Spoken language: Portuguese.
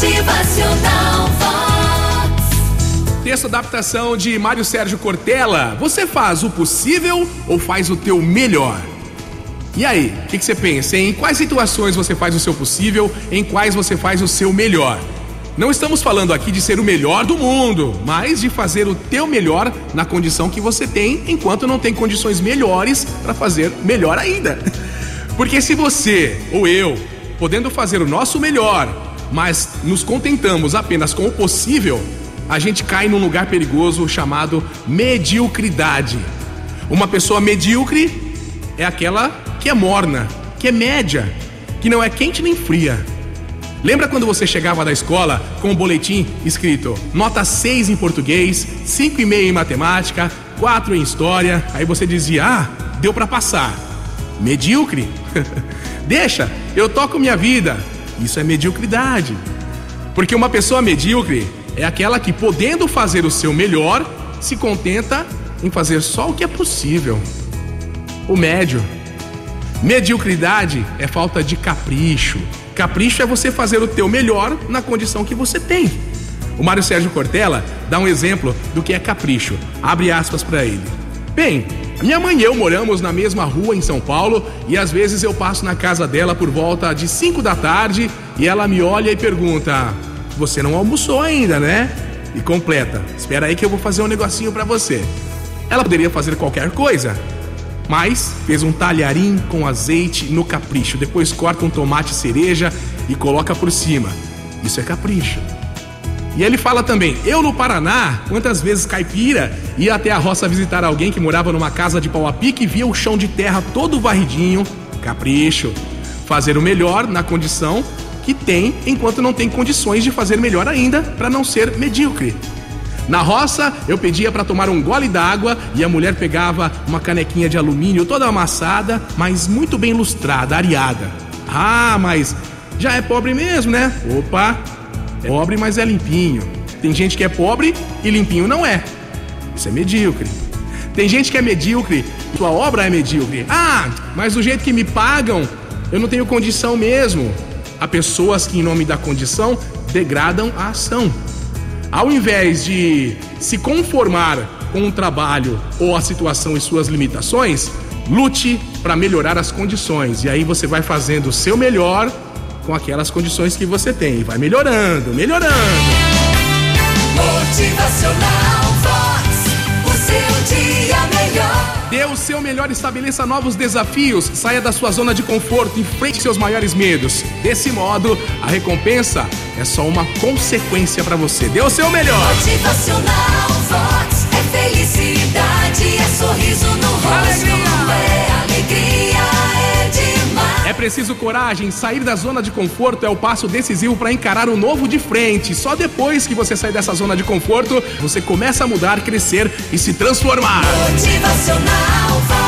Motivacional. Texto adaptação de Mário Sérgio Cortella. Você faz o possível ou faz o teu melhor? E aí, o que, que você pensa? Em quais situações você faz o seu possível, em quais você faz o seu melhor? Não estamos falando aqui de ser o melhor do mundo, mas de fazer o teu melhor na condição que você tem, enquanto não tem condições melhores para fazer melhor ainda. Porque se você ou eu, podendo fazer o nosso melhor, mas nos contentamos apenas com o possível, a gente cai num lugar perigoso chamado mediocridade. Uma pessoa medíocre é aquela que é morna, que é média, que não é quente nem fria. Lembra quando você chegava da escola com o um boletim escrito nota 6 em português, 5,5 em matemática, 4 em história? Aí você dizia: "Ah, deu para passar". Medíocre? Deixa, eu toco minha vida. Isso é mediocridade. Porque uma pessoa medíocre é aquela que, podendo fazer o seu melhor, se contenta em fazer só o que é possível. O médio. Mediocridade é falta de capricho. Capricho é você fazer o teu melhor na condição que você tem. O Mário Sérgio Cortella dá um exemplo do que é capricho. Abre aspas para ele. Bem, minha mãe e eu moramos na mesma rua em São Paulo e às vezes eu passo na casa dela por volta de 5 da tarde e ela me olha e pergunta: Você não almoçou ainda, né? E completa: Espera aí que eu vou fazer um negocinho para você. Ela poderia fazer qualquer coisa, mas fez um talharim com azeite no capricho. Depois corta um tomate cereja e coloca por cima. Isso é capricho. E ele fala também: eu no Paraná, quantas vezes caipira, ia até a roça visitar alguém que morava numa casa de pau a pique e via o chão de terra todo varridinho. Capricho. Fazer o melhor na condição que tem, enquanto não tem condições de fazer melhor ainda, para não ser medíocre. Na roça, eu pedia para tomar um gole d'água e a mulher pegava uma canequinha de alumínio toda amassada, mas muito bem lustrada, areada. Ah, mas já é pobre mesmo, né? Opa, pobre, mas é limpinho. Tem gente que é pobre e limpinho não é. Isso é medíocre. Tem gente que é medíocre, sua obra é medíocre. Ah, mas do jeito que me pagam, eu não tenho condição mesmo. Há pessoas que, em nome da condição, degradam a ação. Ao invés de se conformar com o trabalho ou a situação e suas limitações, lute para melhorar as condições. E aí você vai fazendo o seu melhor com aquelas condições que você tem. Vai melhorando, melhorando. Motivacional Vox. O seu dia melhor. Dê o seu melhor, estabeleça novos desafios, saia da sua zona de conforto, enfrente seus maiores medos. Desse modo, a recompensa é só uma consequência para você. Dê o seu melhor. Motivacional Vox. Preciso coragem, sair da zona de conforto é o passo decisivo para encarar o novo de frente. Só depois que você sair dessa zona de conforto, você começa a mudar, crescer e se transformar. Motivacional.